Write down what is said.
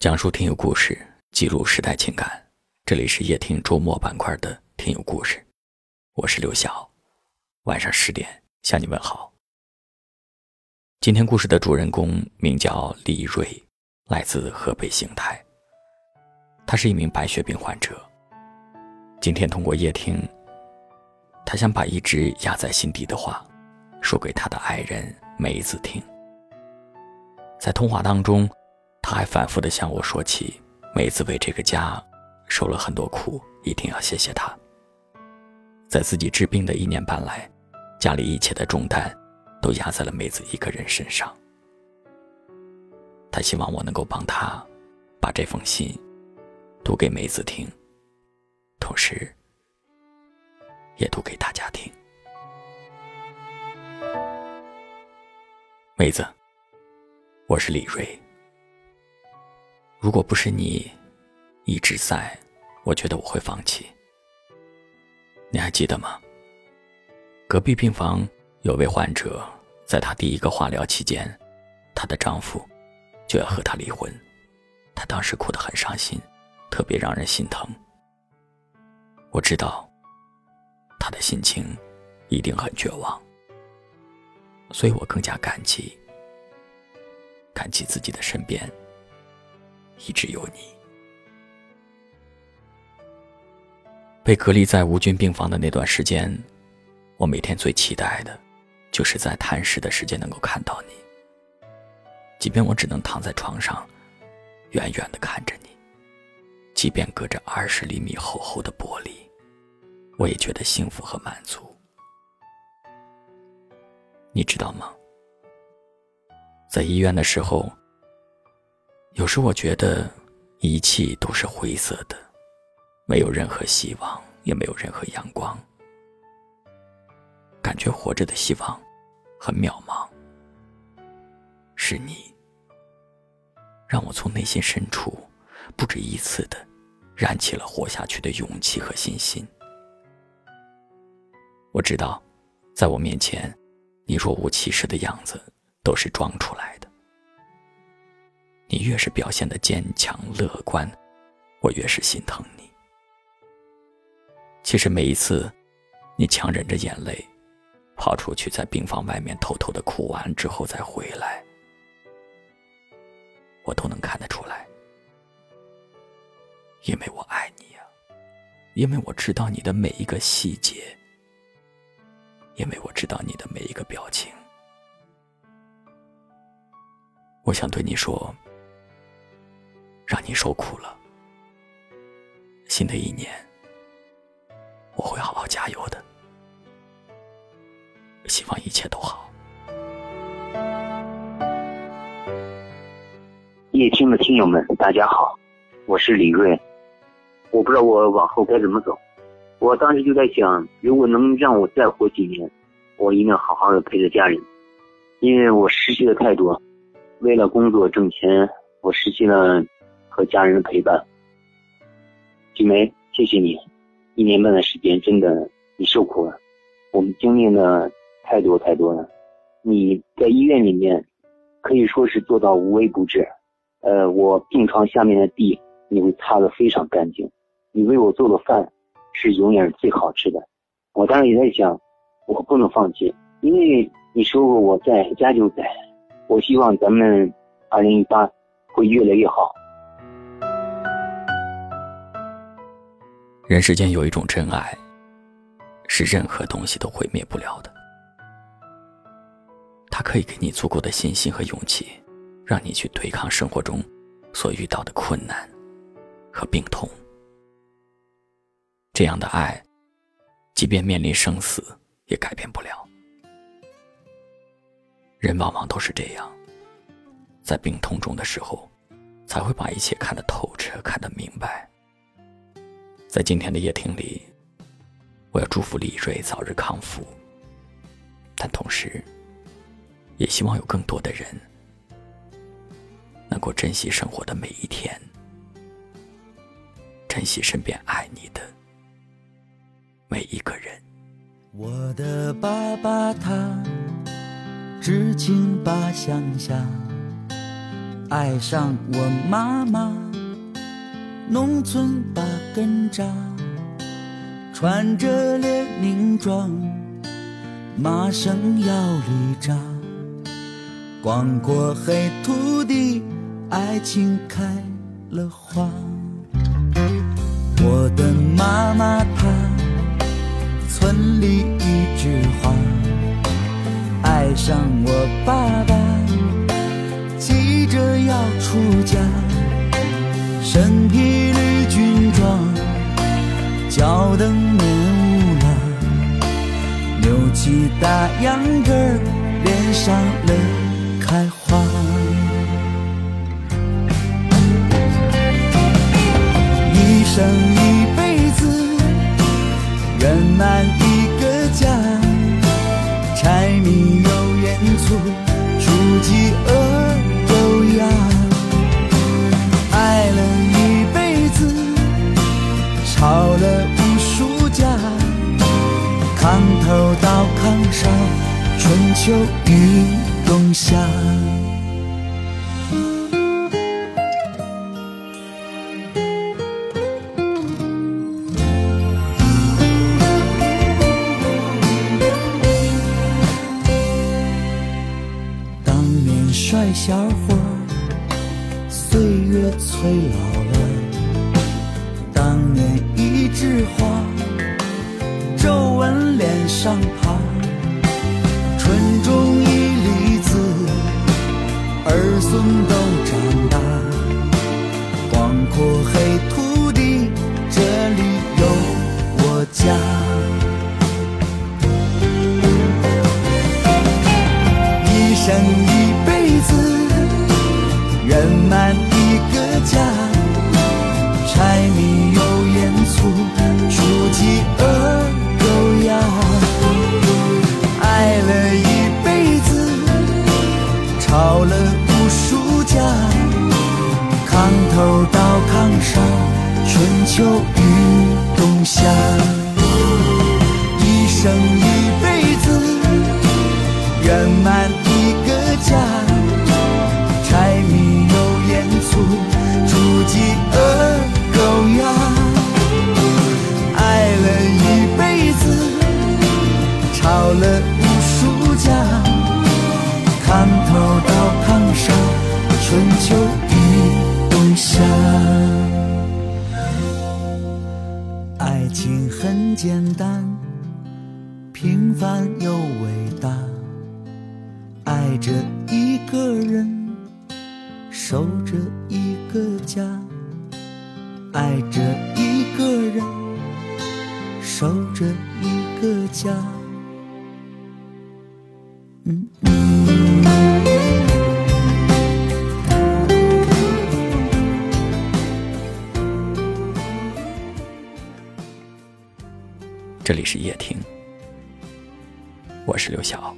讲述听友故事，记录时代情感。这里是夜听周末板块的听友故事，我是刘晓。晚上十点向你问好。今天故事的主人公名叫李瑞，来自河北邢台。他是一名白血病患者。今天通过夜听，他想把一直压在心底的话，说给他的爱人梅子听。在通话当中。他还反复的向我说起，梅子为这个家受了很多苦，一定要谢谢他。在自己治病的一年半来，家里一切的重担都压在了梅子一个人身上。他希望我能够帮他把这封信读给梅子听，同时也读给大家听。梅子，我是李瑞。如果不是你一直在，我觉得我会放弃。你还记得吗？隔壁病房有位患者，在她第一个化疗期间，她的丈夫就要和她离婚，她当时哭得很伤心，特别让人心疼。我知道她的心情一定很绝望，所以我更加感激，感激自己的身边。一直有你。被隔离在无菌病房的那段时间，我每天最期待的，就是在探视的时间能够看到你。即便我只能躺在床上，远远的看着你，即便隔着二十厘米厚厚的玻璃，我也觉得幸福和满足。你知道吗？在医院的时候。有时我觉得，一切都是灰色的，没有任何希望，也没有任何阳光，感觉活着的希望很渺茫。是你，让我从内心深处不止一次的燃起了活下去的勇气和信心。我知道，在我面前，你若无其事的样子都是装出来的。你越是表现的坚强乐观，我越是心疼你。其实每一次，你强忍着眼泪，跑出去在病房外面偷偷的哭完之后再回来，我都能看得出来，因为我爱你呀，因为我知道你的每一个细节，因为我知道你的每一个表情。我想对你说。让你受苦了。新的一年，我会好好加油的。希望一切都好。夜听的听友们，大家好，我是李瑞。我不知道我往后该怎么走。我当时就在想，如果能让我再活几年，我一定要好好的陪着家人，因为我失去了太多。为了工作挣钱，我失去了。和家人的陪伴，菊梅，谢谢你，一年半的时间，真的你受苦了，我们经历了太多太多了。你在医院里面可以说是做到无微不至，呃，我病床下面的地你会擦得非常干净，你为我做的饭是永远是最好吃的。我当时也在想，我不能放弃，因为你说过我在家就在，我希望咱们二零一八会越来越好。人世间有一种真爱，是任何东西都毁灭不了的。它可以给你足够的信心和勇气，让你去对抗生活中所遇到的困难和病痛。这样的爱，即便面临生死，也改变不了。人往往都是这样，在病痛中的时候，才会把一切看得透彻，看得明白。在今天的夜听里，我要祝福李瑞早日康复，但同时，也希望有更多的人能够珍惜生活的每一天，珍惜身边爱你的每一个人。我的爸爸他知青把乡下。爱上我妈妈，农村把根扎，穿着列宁装，马声要离扎，光过黑土地，爱情开了花。我的妈妈她，村里一枝花，爱上我爸爸。急着要出家，身披起大秧歌儿，脸上乐开花。一生一辈子，圆满秋与冬夏。当年帅小伙。岁月催老了，当年一枝花，皱纹脸上爬，孙都长大，广阔黑土地，这里有我家。一生一辈子。圆满一个家，柴米油盐醋，煮鸡头到炕上，春秋与冬夏，一生一辈子，圆满。与冬夏。爱情很简单，平凡又伟大，爱着一个人。守着一个家，爱着一个人，守着一个家。嗯。这里是夜听，我是刘晓。